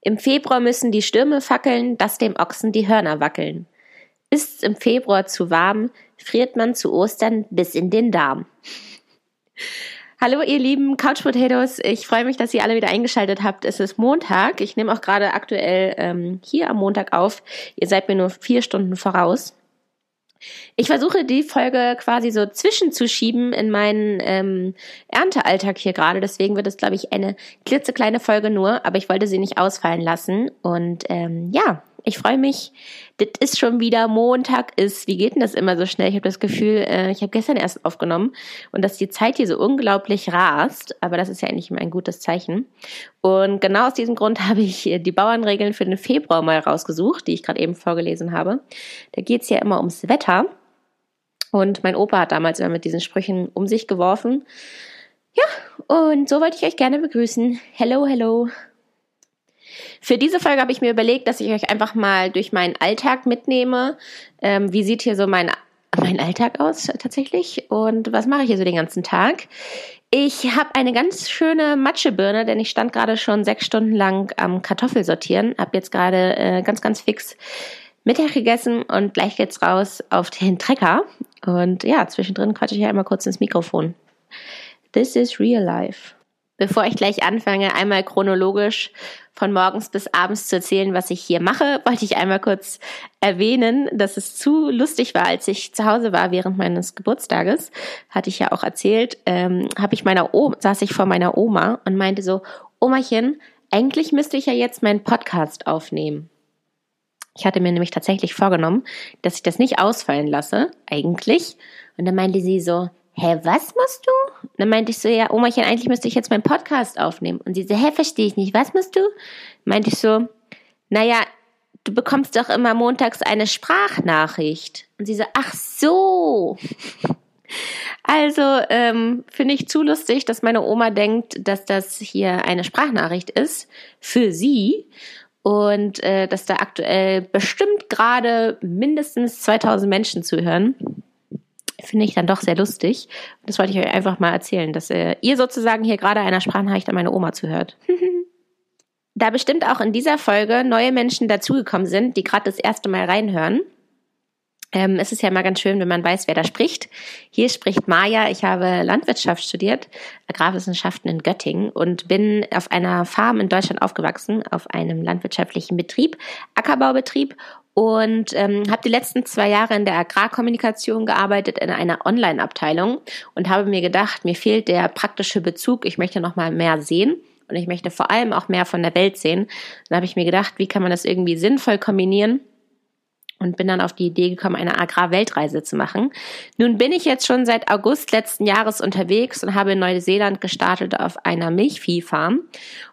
Im Februar müssen die Stürme fackeln, dass dem Ochsen die Hörner wackeln. Ist's im Februar zu warm, friert man zu Ostern bis in den Darm. Hallo ihr lieben Couch Potatoes, ich freue mich, dass ihr alle wieder eingeschaltet habt. Es ist Montag, ich nehme auch gerade aktuell ähm, hier am Montag auf. Ihr seid mir nur vier Stunden voraus. Ich versuche die Folge quasi so zwischenzuschieben in meinen ähm, Erntealltag hier gerade. Deswegen wird es, glaube ich, eine klitzekleine Folge nur, aber ich wollte sie nicht ausfallen lassen. Und ähm, ja, ich freue mich. Das ist schon wieder Montag ist. Wie geht denn das immer so schnell? Ich habe das Gefühl, äh, ich habe gestern erst aufgenommen und dass die Zeit hier so unglaublich rast. Aber das ist ja eigentlich immer ein gutes Zeichen. Und genau aus diesem Grund habe ich die Bauernregeln für den Februar mal rausgesucht, die ich gerade eben vorgelesen habe. Da geht es ja immer ums Wetter. Und mein Opa hat damals immer mit diesen Sprüchen um sich geworfen. Ja, und so wollte ich euch gerne begrüßen. Hello, hello. Für diese Folge habe ich mir überlegt, dass ich euch einfach mal durch meinen Alltag mitnehme. Ähm, wie sieht hier so mein, mein Alltag aus tatsächlich? Und was mache ich hier so den ganzen Tag? Ich habe eine ganz schöne Matschebirne, denn ich stand gerade schon sechs Stunden lang am Kartoffelsortieren. Habe jetzt gerade äh, ganz, ganz fix Mittag gegessen und gleich geht's raus auf den Trecker. Und ja, zwischendrin quatsche ich ja immer kurz ins Mikrofon. This is real life. Bevor ich gleich anfange, einmal chronologisch von morgens bis abends zu erzählen, was ich hier mache, wollte ich einmal kurz erwähnen, dass es zu lustig war, als ich zu Hause war während meines Geburtstages, hatte ich ja auch erzählt, ähm, habe ich meiner Oma, saß ich vor meiner Oma und meinte so, Omachen, eigentlich müsste ich ja jetzt meinen Podcast aufnehmen. Ich hatte mir nämlich tatsächlich vorgenommen, dass ich das nicht ausfallen lasse, eigentlich. Und dann meinte sie so, hä, was musst du? Und dann meinte ich so, ja, Omachen, eigentlich müsste ich jetzt meinen Podcast aufnehmen. Und sie so, hä, verstehe ich nicht, was musst du? Meinte ich so, naja, du bekommst doch immer montags eine Sprachnachricht. Und sie so, ach so. Also ähm, finde ich zu lustig, dass meine Oma denkt, dass das hier eine Sprachnachricht ist für sie und äh, dass da aktuell bestimmt gerade mindestens 2000 Menschen zuhören finde ich dann doch sehr lustig. Das wollte ich euch einfach mal erzählen, dass äh, ihr sozusagen hier gerade einer Sprachnachricht an meine Oma zuhört. da bestimmt auch in dieser Folge neue Menschen dazugekommen sind, die gerade das erste Mal reinhören. Ähm, es ist ja immer ganz schön, wenn man weiß, wer da spricht. Hier spricht Maja. Ich habe Landwirtschaft studiert, Agrarwissenschaften in Göttingen und bin auf einer Farm in Deutschland aufgewachsen, auf einem landwirtschaftlichen Betrieb, Ackerbaubetrieb und ähm, habe die letzten zwei Jahre in der Agrarkommunikation gearbeitet in einer Online-Abteilung und habe mir gedacht, mir fehlt der praktische Bezug. Ich möchte noch mal mehr sehen und ich möchte vor allem auch mehr von der Welt sehen. Dann habe ich mir gedacht, wie kann man das irgendwie sinnvoll kombinieren? Und bin dann auf die Idee gekommen, eine Agrarweltreise zu machen. Nun bin ich jetzt schon seit August letzten Jahres unterwegs und habe in Neuseeland gestartet auf einer Milchviehfarm.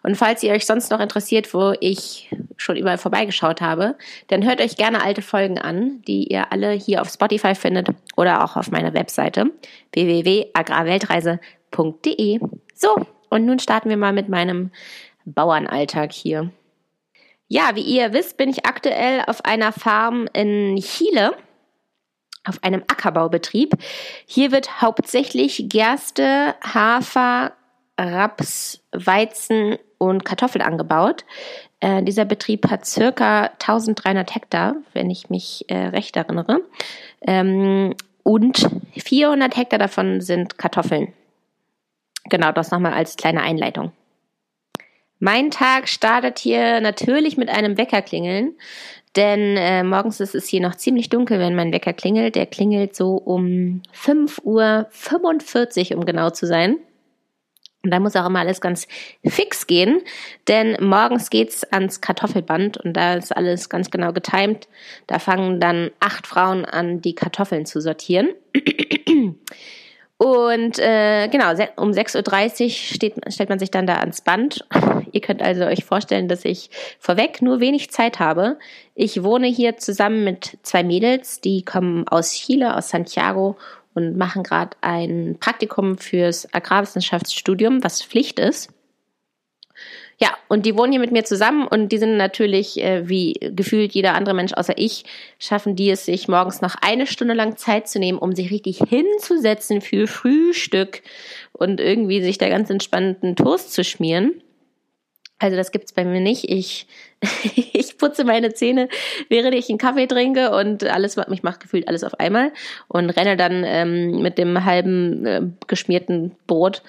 Und falls ihr euch sonst noch interessiert, wo ich schon überall vorbeigeschaut habe, dann hört euch gerne alte Folgen an, die ihr alle hier auf Spotify findet oder auch auf meiner Webseite www.agrarweltreise.de. So, und nun starten wir mal mit meinem Bauernalltag hier. Ja, wie ihr wisst, bin ich aktuell auf einer Farm in Chile, auf einem Ackerbaubetrieb. Hier wird hauptsächlich Gerste, Hafer, Raps, Weizen und Kartoffeln angebaut. Äh, dieser Betrieb hat circa 1300 Hektar, wenn ich mich äh, recht erinnere. Ähm, und 400 Hektar davon sind Kartoffeln. Genau, das nochmal als kleine Einleitung. Mein Tag startet hier natürlich mit einem Weckerklingeln, denn äh, morgens ist es hier noch ziemlich dunkel, wenn mein Wecker klingelt. Der klingelt so um 5.45 Uhr, um genau zu sein. Und da muss auch immer alles ganz fix gehen, denn morgens geht's ans Kartoffelband und da ist alles ganz genau getimt. Da fangen dann acht Frauen an, die Kartoffeln zu sortieren. Und äh, genau, um 6.30 Uhr steht, stellt man sich dann da ans Band. Ihr könnt also euch vorstellen, dass ich vorweg nur wenig Zeit habe. Ich wohne hier zusammen mit zwei Mädels, die kommen aus Chile, aus Santiago und machen gerade ein Praktikum fürs Agrarwissenschaftsstudium, was Pflicht ist. Ja, und die wohnen hier mit mir zusammen und die sind natürlich, äh, wie gefühlt jeder andere Mensch außer ich, schaffen die es sich morgens noch eine Stunde lang Zeit zu nehmen, um sich richtig hinzusetzen für Frühstück und irgendwie sich da ganz entspannten Toast zu schmieren. Also das gibt's bei mir nicht. Ich, ich putze meine Zähne, während ich einen Kaffee trinke und alles, mich macht gefühlt alles auf einmal und renne dann ähm, mit dem halben äh, geschmierten Brot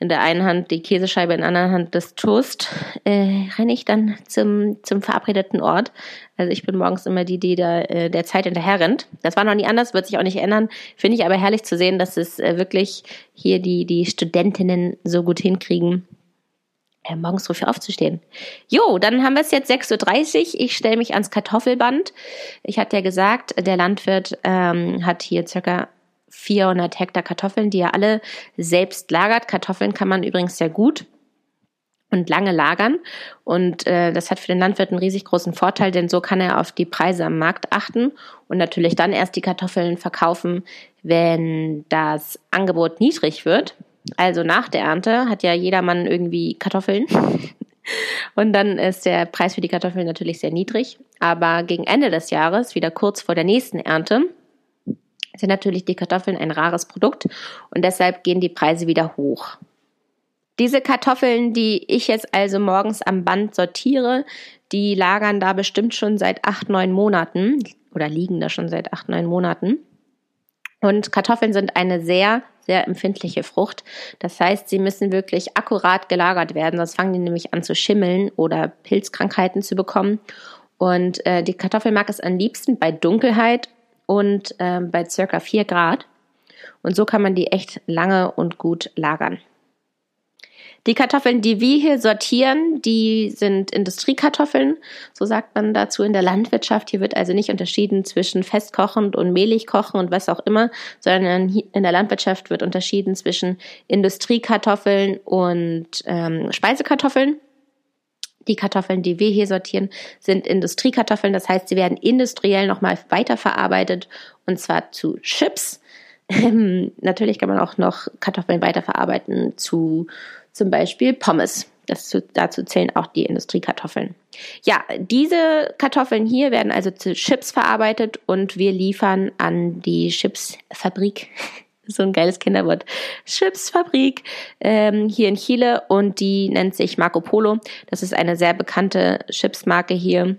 in der einen Hand die Käsescheibe, in der anderen Hand das Toast, äh, renne ich dann zum, zum verabredeten Ort. Also ich bin morgens immer die, die da äh, der Zeit hinterher rennt. Das war noch nie anders, wird sich auch nicht ändern. Finde ich aber herrlich zu sehen, dass es äh, wirklich hier die, die Studentinnen so gut hinkriegen, äh, morgens früh aufzustehen. Jo, dann haben wir es jetzt 6.30 Uhr. Ich stelle mich ans Kartoffelband. Ich hatte ja gesagt, der Landwirt ähm, hat hier circa 400 Hektar Kartoffeln, die er alle selbst lagert. Kartoffeln kann man übrigens sehr gut und lange lagern. Und äh, das hat für den Landwirt einen riesig großen Vorteil, denn so kann er auf die Preise am Markt achten und natürlich dann erst die Kartoffeln verkaufen, wenn das Angebot niedrig wird. Also nach der Ernte hat ja jedermann irgendwie Kartoffeln. Und dann ist der Preis für die Kartoffeln natürlich sehr niedrig. Aber gegen Ende des Jahres, wieder kurz vor der nächsten Ernte, sind natürlich die Kartoffeln ein rares Produkt und deshalb gehen die Preise wieder hoch. Diese Kartoffeln, die ich jetzt also morgens am Band sortiere, die lagern da bestimmt schon seit acht, neun Monaten oder liegen da schon seit acht, neun Monaten. Und Kartoffeln sind eine sehr, sehr empfindliche Frucht. Das heißt, sie müssen wirklich akkurat gelagert werden, sonst fangen die nämlich an zu schimmeln oder Pilzkrankheiten zu bekommen. Und äh, die Kartoffel mag es am liebsten bei Dunkelheit und äh, bei circa 4 Grad. Und so kann man die echt lange und gut lagern. Die Kartoffeln, die wir hier sortieren, die sind Industriekartoffeln, so sagt man dazu in der Landwirtschaft. Hier wird also nicht unterschieden zwischen festkochend und mehlig kochen und was auch immer, sondern in der Landwirtschaft wird unterschieden zwischen Industriekartoffeln und ähm, Speisekartoffeln. Die Kartoffeln, die wir hier sortieren, sind Industriekartoffeln. Das heißt, sie werden industriell nochmal weiterverarbeitet und zwar zu Chips. Ähm, natürlich kann man auch noch Kartoffeln weiterverarbeiten zu zum Beispiel Pommes. Das, dazu zählen auch die Industriekartoffeln. Ja, diese Kartoffeln hier werden also zu Chips verarbeitet und wir liefern an die Chipsfabrik so ein geiles Kinderwort. Chipsfabrik ähm, hier in Chile und die nennt sich Marco Polo. Das ist eine sehr bekannte Chipsmarke hier.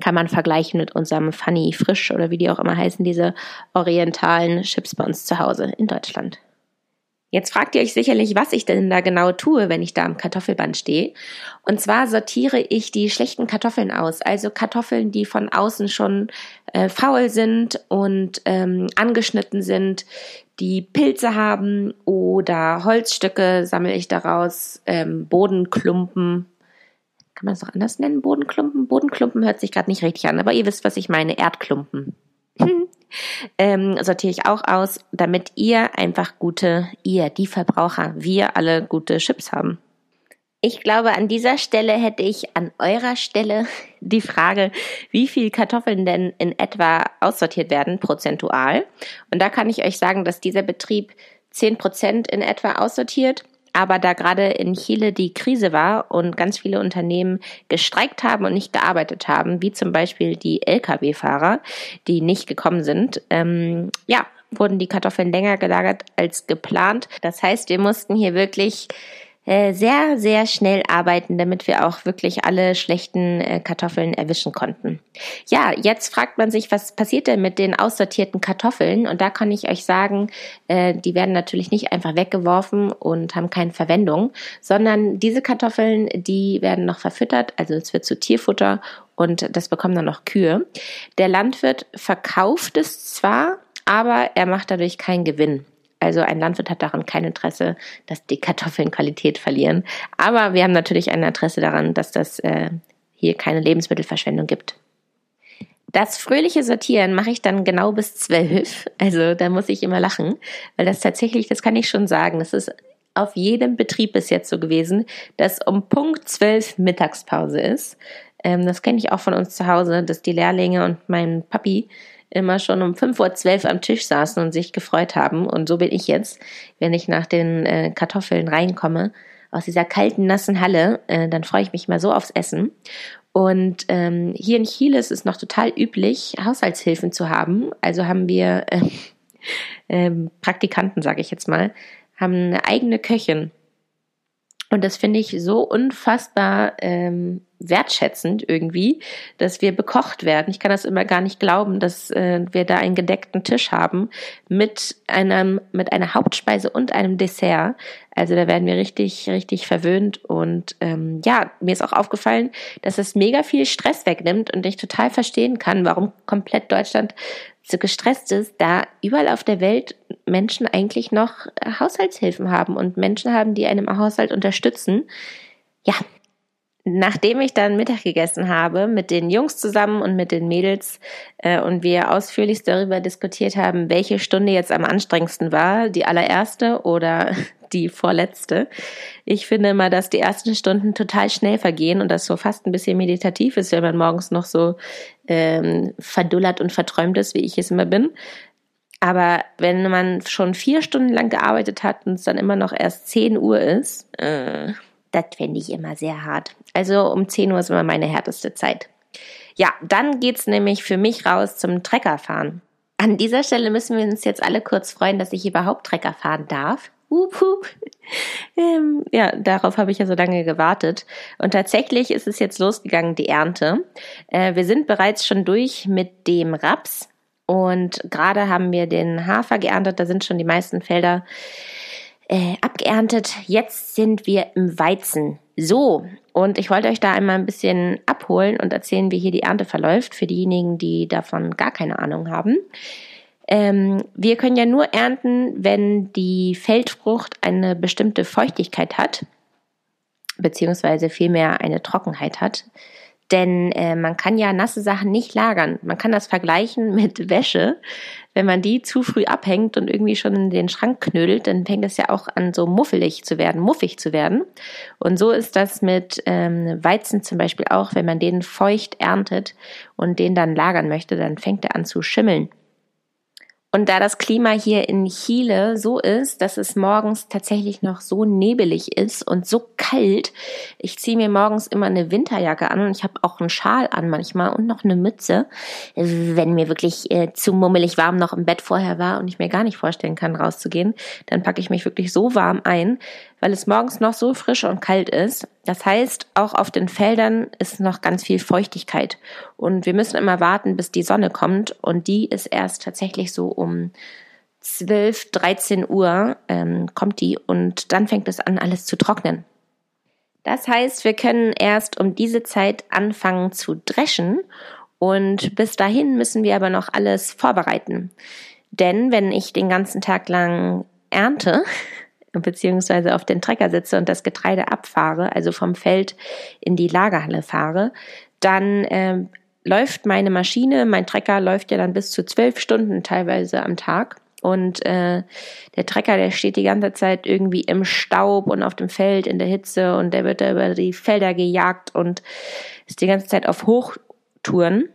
Kann man vergleichen mit unserem Funny Frisch oder wie die auch immer heißen, diese orientalen Chips bei uns zu Hause in Deutschland. Jetzt fragt ihr euch sicherlich, was ich denn da genau tue, wenn ich da am Kartoffelband stehe. Und zwar sortiere ich die schlechten Kartoffeln aus, also Kartoffeln, die von außen schon äh, faul sind und ähm, angeschnitten sind, die Pilze haben oder Holzstücke sammle ich daraus, ähm, Bodenklumpen. Kann man es auch anders nennen? Bodenklumpen? Bodenklumpen hört sich gerade nicht richtig an, aber ihr wisst, was ich meine. Erdklumpen. ähm, sortiere ich auch aus, damit ihr einfach gute, ihr, die Verbraucher, wir alle gute Chips haben. Ich glaube, an dieser Stelle hätte ich an eurer Stelle die Frage, wie viel Kartoffeln denn in etwa aussortiert werden, prozentual. Und da kann ich euch sagen, dass dieser Betrieb zehn Prozent in etwa aussortiert. Aber da gerade in Chile die Krise war und ganz viele Unternehmen gestreikt haben und nicht gearbeitet haben, wie zum Beispiel die Lkw-Fahrer, die nicht gekommen sind, ähm, ja, wurden die Kartoffeln länger gelagert als geplant. Das heißt, wir mussten hier wirklich äh, sehr, sehr schnell arbeiten, damit wir auch wirklich alle schlechten äh, Kartoffeln erwischen konnten. Ja, jetzt fragt man sich, was passiert denn mit den aussortierten Kartoffeln? Und da kann ich euch sagen, äh, die werden natürlich nicht einfach weggeworfen und haben keine Verwendung, sondern diese Kartoffeln, die werden noch verfüttert, also es wird zu Tierfutter und das bekommen dann noch Kühe. Der Landwirt verkauft es zwar, aber er macht dadurch keinen Gewinn. Also ein Landwirt hat daran kein Interesse, dass die Kartoffeln Qualität verlieren. Aber wir haben natürlich ein Interesse daran, dass das äh, hier keine Lebensmittelverschwendung gibt. Das fröhliche Sortieren mache ich dann genau bis zwölf. Also da muss ich immer lachen, weil das tatsächlich, das kann ich schon sagen, das ist auf jedem Betrieb bis jetzt so gewesen, dass um Punkt zwölf Mittagspause ist. Ähm, das kenne ich auch von uns zu Hause, dass die Lehrlinge und mein Papi immer schon um 5.12 Uhr am Tisch saßen und sich gefreut haben. Und so bin ich jetzt, wenn ich nach den äh, Kartoffeln reinkomme, aus dieser kalten, nassen Halle, äh, dann freue ich mich mal so aufs Essen. Und ähm, hier in Chile ist es noch total üblich, Haushaltshilfen zu haben. Also haben wir äh, äh, Praktikanten, sage ich jetzt mal, haben eine eigene Köchin. Und das finde ich so unfassbar ähm, wertschätzend irgendwie, dass wir bekocht werden. Ich kann das immer gar nicht glauben, dass äh, wir da einen gedeckten Tisch haben mit einem mit einer Hauptspeise und einem Dessert. Also da werden wir richtig richtig verwöhnt und ähm, ja, mir ist auch aufgefallen, dass es mega viel Stress wegnimmt und ich total verstehen kann, warum komplett Deutschland so gestresst ist, da überall auf der Welt Menschen eigentlich noch äh, Haushaltshilfen haben und Menschen haben, die einem Haushalt unterstützen. Ja, nachdem ich dann Mittag gegessen habe mit den Jungs zusammen und mit den Mädels äh, und wir ausführlich darüber diskutiert haben, welche Stunde jetzt am anstrengendsten war, die allererste oder die vorletzte. Ich finde immer, dass die ersten Stunden total schnell vergehen und das so fast ein bisschen meditativ ist, wenn man morgens noch so ähm, verdullert und verträumt ist, wie ich es immer bin. Aber wenn man schon vier Stunden lang gearbeitet hat und es dann immer noch erst 10 Uhr ist, äh, das fände ich immer sehr hart. Also um 10 Uhr ist immer meine härteste Zeit. Ja, dann geht's nämlich für mich raus zum Treckerfahren. An dieser Stelle müssen wir uns jetzt alle kurz freuen, dass ich überhaupt Trecker fahren darf. Hup, hup. Ähm, ja, darauf habe ich ja so lange gewartet. Und tatsächlich ist es jetzt losgegangen, die Ernte. Äh, wir sind bereits schon durch mit dem Raps und gerade haben wir den Hafer geerntet. Da sind schon die meisten Felder äh, abgeerntet. Jetzt sind wir im Weizen. So, und ich wollte euch da einmal ein bisschen abholen und erzählen, wie hier die Ernte verläuft, für diejenigen, die davon gar keine Ahnung haben. Ähm, wir können ja nur ernten, wenn die Feldfrucht eine bestimmte Feuchtigkeit hat, beziehungsweise vielmehr eine Trockenheit hat. Denn äh, man kann ja nasse Sachen nicht lagern. Man kann das vergleichen mit Wäsche. Wenn man die zu früh abhängt und irgendwie schon in den Schrank knödelt, dann fängt es ja auch an, so muffelig zu werden, muffig zu werden. Und so ist das mit ähm, Weizen zum Beispiel auch. Wenn man den feucht erntet und den dann lagern möchte, dann fängt er an zu schimmeln. Und da das Klima hier in Chile so ist, dass es morgens tatsächlich noch so nebelig ist und so kalt, ich ziehe mir morgens immer eine Winterjacke an und ich habe auch einen Schal an manchmal und noch eine Mütze, wenn mir wirklich äh, zu mummelig warm noch im Bett vorher war und ich mir gar nicht vorstellen kann, rauszugehen, dann packe ich mich wirklich so warm ein, weil es morgens noch so frisch und kalt ist. Das heißt, auch auf den Feldern ist noch ganz viel Feuchtigkeit. Und wir müssen immer warten, bis die Sonne kommt. Und die ist erst tatsächlich so um 12, 13 Uhr ähm, kommt die und dann fängt es an, alles zu trocknen. Das heißt, wir können erst um diese Zeit anfangen zu dreschen und bis dahin müssen wir aber noch alles vorbereiten. Denn wenn ich den ganzen Tag lang ernte, beziehungsweise auf den Trecker sitze und das Getreide abfahre, also vom Feld in die Lagerhalle fahre, dann äh, läuft meine Maschine, mein Trecker läuft ja dann bis zu zwölf Stunden teilweise am Tag. Und äh, der Trecker, der steht die ganze Zeit irgendwie im Staub und auf dem Feld in der Hitze und der wird da über die Felder gejagt und ist die ganze Zeit auf Hochtouren.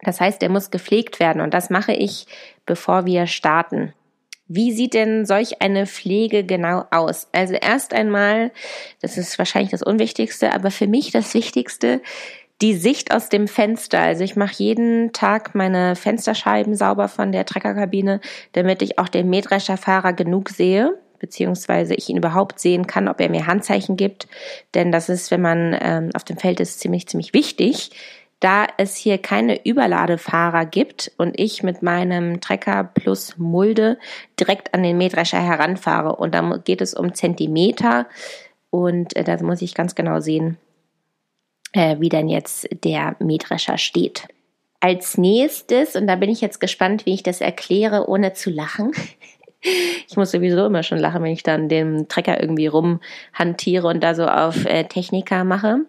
Das heißt, der muss gepflegt werden und das mache ich, bevor wir starten. Wie sieht denn solch eine Pflege genau aus? Also erst einmal, das ist wahrscheinlich das Unwichtigste, aber für mich das Wichtigste, die Sicht aus dem Fenster. Also ich mache jeden Tag meine Fensterscheiben sauber von der Treckerkabine, damit ich auch den Mähdrescherfahrer genug sehe, beziehungsweise ich ihn überhaupt sehen kann, ob er mir Handzeichen gibt. Denn das ist, wenn man ähm, auf dem Feld ist, ziemlich, ziemlich wichtig da es hier keine Überladefahrer gibt und ich mit meinem Trecker plus Mulde direkt an den Mähdrescher heranfahre und da geht es um Zentimeter und äh, da muss ich ganz genau sehen, äh, wie dann jetzt der Mähdrescher steht. Als nächstes, und da bin ich jetzt gespannt, wie ich das erkläre, ohne zu lachen. Ich muss sowieso immer schon lachen, wenn ich dann den Trecker irgendwie rumhantiere und da so auf äh, Techniker mache.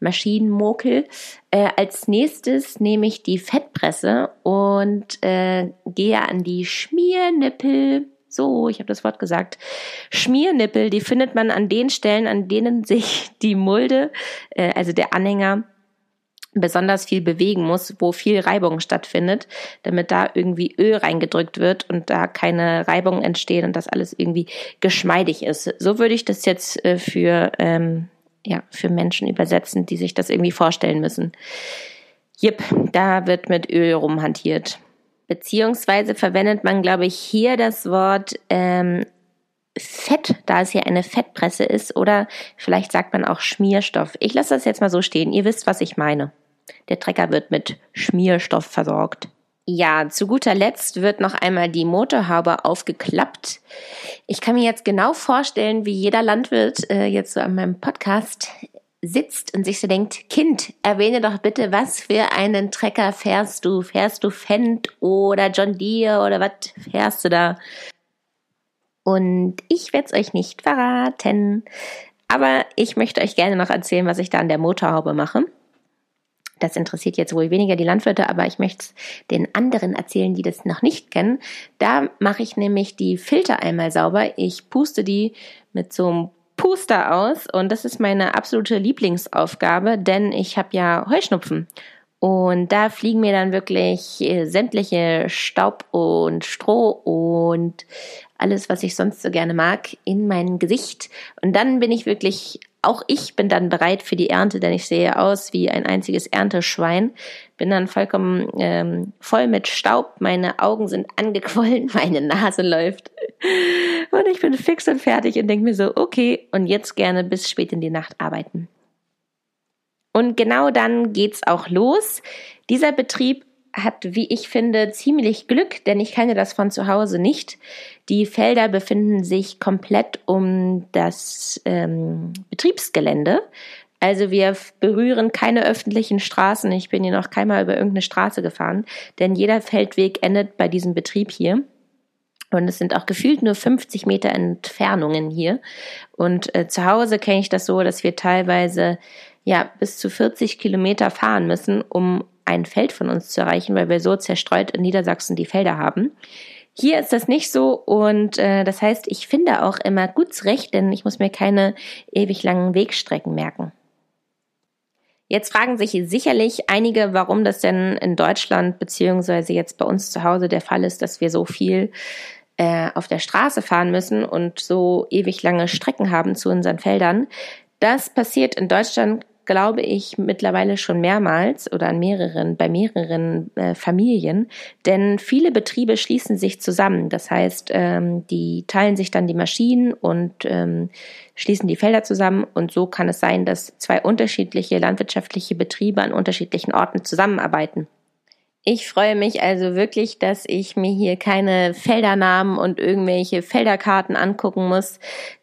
Maschinenmokel. Äh, als nächstes nehme ich die Fettpresse und äh, gehe an die Schmiernippel. So, ich habe das Wort gesagt. Schmiernippel, die findet man an den Stellen, an denen sich die Mulde, äh, also der Anhänger, besonders viel bewegen muss, wo viel Reibung stattfindet, damit da irgendwie Öl reingedrückt wird und da keine Reibungen entstehen und das alles irgendwie geschmeidig ist. So würde ich das jetzt äh, für ähm, ja, für Menschen übersetzen, die sich das irgendwie vorstellen müssen. Jip, da wird mit Öl rumhantiert. Beziehungsweise verwendet man, glaube ich, hier das Wort ähm, Fett, da es hier eine Fettpresse ist, oder vielleicht sagt man auch Schmierstoff. Ich lasse das jetzt mal so stehen. Ihr wisst, was ich meine. Der Trecker wird mit Schmierstoff versorgt. Ja, zu guter Letzt wird noch einmal die Motorhaube aufgeklappt. Ich kann mir jetzt genau vorstellen, wie jeder Landwirt äh, jetzt so an meinem Podcast sitzt und sich so denkt, Kind, erwähne doch bitte, was für einen Trecker fährst du? Fährst du Fendt oder John Deere oder was fährst du da? Und ich werde es euch nicht verraten. Aber ich möchte euch gerne noch erzählen, was ich da an der Motorhaube mache. Das interessiert jetzt wohl weniger die Landwirte, aber ich möchte es den anderen erzählen, die das noch nicht kennen. Da mache ich nämlich die Filter einmal sauber. Ich puste die mit so einem Puster aus und das ist meine absolute Lieblingsaufgabe, denn ich habe ja Heuschnupfen. Und da fliegen mir dann wirklich äh, sämtliche Staub und Stroh und alles, was ich sonst so gerne mag, in mein Gesicht. Und dann bin ich wirklich, auch ich bin dann bereit für die Ernte, denn ich sehe aus wie ein einziges Ernteschwein. Bin dann vollkommen ähm, voll mit Staub, meine Augen sind angequollen, meine Nase läuft. Und ich bin fix und fertig und denke mir so, okay, und jetzt gerne bis spät in die Nacht arbeiten. Und genau dann geht's auch los. Dieser Betrieb hat, wie ich finde, ziemlich Glück, denn ich kenne das von zu Hause nicht. Die Felder befinden sich komplett um das ähm, Betriebsgelände. Also wir berühren keine öffentlichen Straßen. Ich bin hier noch keinmal über irgendeine Straße gefahren, denn jeder Feldweg endet bei diesem Betrieb hier. Und es sind auch gefühlt nur 50 Meter Entfernungen hier. Und äh, zu Hause kenne ich das so, dass wir teilweise ja bis zu 40 Kilometer fahren müssen, um ein Feld von uns zu erreichen, weil wir so zerstreut in Niedersachsen die Felder haben. Hier ist das nicht so und äh, das heißt, ich finde auch immer gut zurecht, denn ich muss mir keine ewig langen Wegstrecken merken. Jetzt fragen sich sicherlich einige, warum das denn in Deutschland beziehungsweise jetzt bei uns zu Hause der Fall ist, dass wir so viel äh, auf der Straße fahren müssen und so ewig lange Strecken haben zu unseren Feldern. Das passiert in Deutschland glaube ich, mittlerweile schon mehrmals oder an mehreren, bei mehreren äh, Familien, denn viele Betriebe schließen sich zusammen. Das heißt, ähm, die teilen sich dann die Maschinen und ähm, schließen die Felder zusammen und so kann es sein, dass zwei unterschiedliche landwirtschaftliche Betriebe an unterschiedlichen Orten zusammenarbeiten. Ich freue mich also wirklich, dass ich mir hier keine Feldernamen und irgendwelche Felderkarten angucken muss,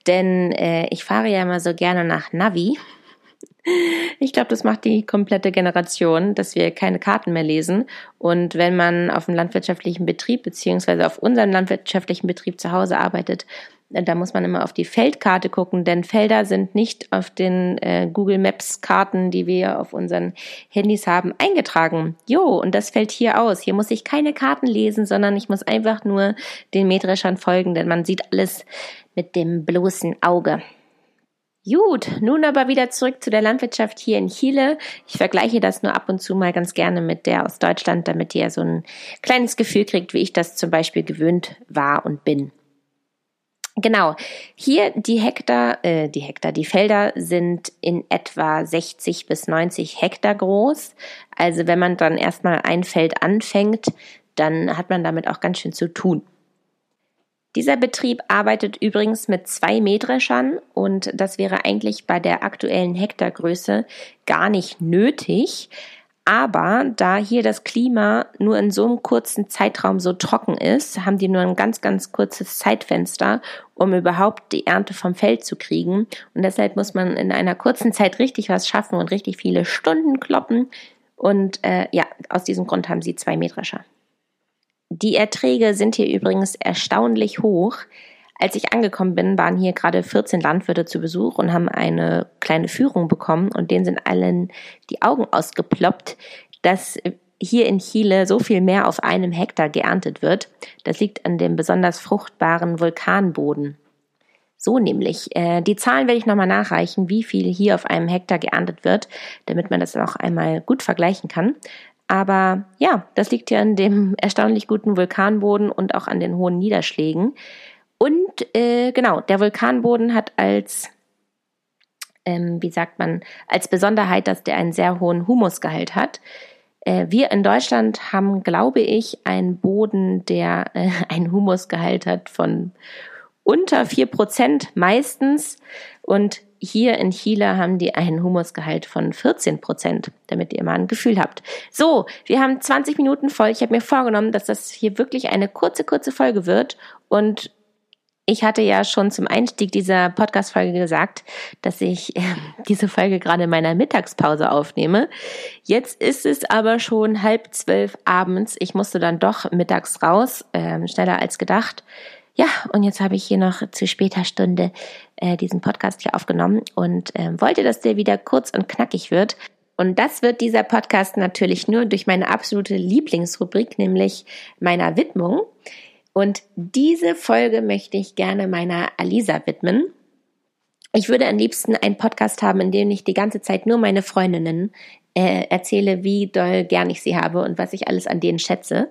denn äh, ich fahre ja immer so gerne nach Navi ich glaube, das macht die komplette Generation, dass wir keine Karten mehr lesen. Und wenn man auf einem landwirtschaftlichen Betrieb beziehungsweise auf unserem landwirtschaftlichen Betrieb zu Hause arbeitet, äh, da muss man immer auf die Feldkarte gucken, denn Felder sind nicht auf den äh, Google Maps Karten, die wir auf unseren Handys haben, eingetragen. Jo, und das fällt hier aus. Hier muss ich keine Karten lesen, sondern ich muss einfach nur den Mähdreschern folgen, denn man sieht alles mit dem bloßen Auge. Gut, nun aber wieder zurück zu der Landwirtschaft hier in Chile. Ich vergleiche das nur ab und zu mal ganz gerne mit der aus Deutschland, damit ihr so ein kleines Gefühl kriegt, wie ich das zum Beispiel gewöhnt war und bin. Genau, hier die Hektar, äh, die Hektar, die Felder sind in etwa 60 bis 90 Hektar groß. Also wenn man dann erstmal ein Feld anfängt, dann hat man damit auch ganz schön zu tun. Dieser Betrieb arbeitet übrigens mit zwei Mähdreschern und das wäre eigentlich bei der aktuellen Hektargröße gar nicht nötig. Aber da hier das Klima nur in so einem kurzen Zeitraum so trocken ist, haben die nur ein ganz, ganz kurzes Zeitfenster, um überhaupt die Ernte vom Feld zu kriegen. Und deshalb muss man in einer kurzen Zeit richtig was schaffen und richtig viele Stunden kloppen. Und äh, ja, aus diesem Grund haben sie zwei Mähdrescher. Die Erträge sind hier übrigens erstaunlich hoch. Als ich angekommen bin, waren hier gerade 14 Landwirte zu Besuch und haben eine kleine Führung bekommen und denen sind allen die Augen ausgeploppt, dass hier in Chile so viel mehr auf einem Hektar geerntet wird. Das liegt an dem besonders fruchtbaren Vulkanboden. So nämlich. Äh, die Zahlen werde ich nochmal nachreichen, wie viel hier auf einem Hektar geerntet wird, damit man das auch einmal gut vergleichen kann. Aber ja, das liegt ja an dem erstaunlich guten Vulkanboden und auch an den hohen Niederschlägen. Und äh, genau, der Vulkanboden hat als, ähm, wie sagt man, als Besonderheit, dass der einen sehr hohen Humusgehalt hat. Äh, wir in Deutschland haben, glaube ich, einen Boden, der äh, einen Humusgehalt hat von unter vier Prozent meistens. Und hier in Chile haben die einen Humusgehalt von 14 Prozent, damit ihr mal ein Gefühl habt. So, wir haben 20 Minuten voll. Ich habe mir vorgenommen, dass das hier wirklich eine kurze, kurze Folge wird. Und ich hatte ja schon zum Einstieg dieser Podcast-Folge gesagt, dass ich äh, diese Folge gerade in meiner Mittagspause aufnehme. Jetzt ist es aber schon halb zwölf abends. Ich musste dann doch mittags raus, äh, schneller als gedacht. Ja, und jetzt habe ich hier noch zu später Stunde äh, diesen Podcast hier aufgenommen und äh, wollte, dass der wieder kurz und knackig wird. Und das wird dieser Podcast natürlich nur durch meine absolute Lieblingsrubrik, nämlich meiner Widmung. Und diese Folge möchte ich gerne meiner Alisa widmen. Ich würde am liebsten einen Podcast haben, in dem ich die ganze Zeit nur meine Freundinnen äh, erzähle, wie doll gern ich sie habe und was ich alles an denen schätze.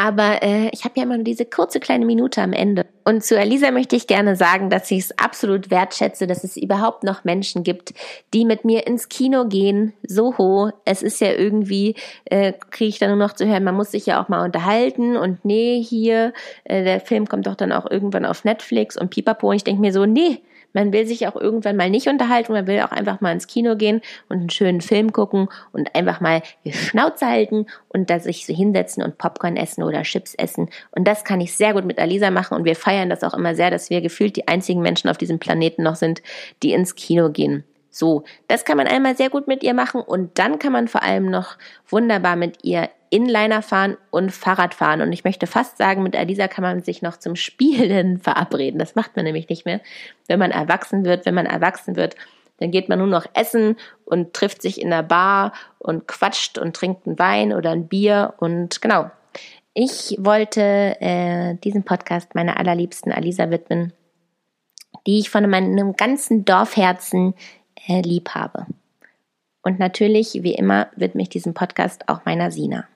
Aber äh, ich habe ja immer nur diese kurze kleine Minute am Ende. Und zu Elisa möchte ich gerne sagen, dass ich es absolut wertschätze, dass es überhaupt noch Menschen gibt, die mit mir ins Kino gehen. So hoch. Es ist ja irgendwie, äh, kriege ich dann nur noch zu hören, man muss sich ja auch mal unterhalten. Und nee, hier, äh, der Film kommt doch dann auch irgendwann auf Netflix und pipapo. Und ich denke mir so, nee, man will sich auch irgendwann mal nicht unterhalten, man will auch einfach mal ins Kino gehen und einen schönen Film gucken und einfach mal die Schnauze halten und da sich so hinsetzen und Popcorn essen oder Chips essen. Und das kann ich sehr gut mit Alisa machen und wir feiern das auch immer sehr, dass wir gefühlt die einzigen Menschen auf diesem Planeten noch sind, die ins Kino gehen. So, das kann man einmal sehr gut mit ihr machen und dann kann man vor allem noch wunderbar mit ihr Inliner fahren und Fahrrad fahren. Und ich möchte fast sagen, mit Alisa kann man sich noch zum Spielen verabreden. Das macht man nämlich nicht mehr. Wenn man erwachsen wird, wenn man erwachsen wird, dann geht man nur noch essen und trifft sich in der Bar und quatscht und trinkt einen Wein oder ein Bier. Und genau, ich wollte äh, diesen Podcast meiner allerliebsten Alisa widmen, die ich von meinem ganzen Dorfherzen äh, lieb habe. Und natürlich, wie immer, widme ich diesen Podcast auch meiner Sina.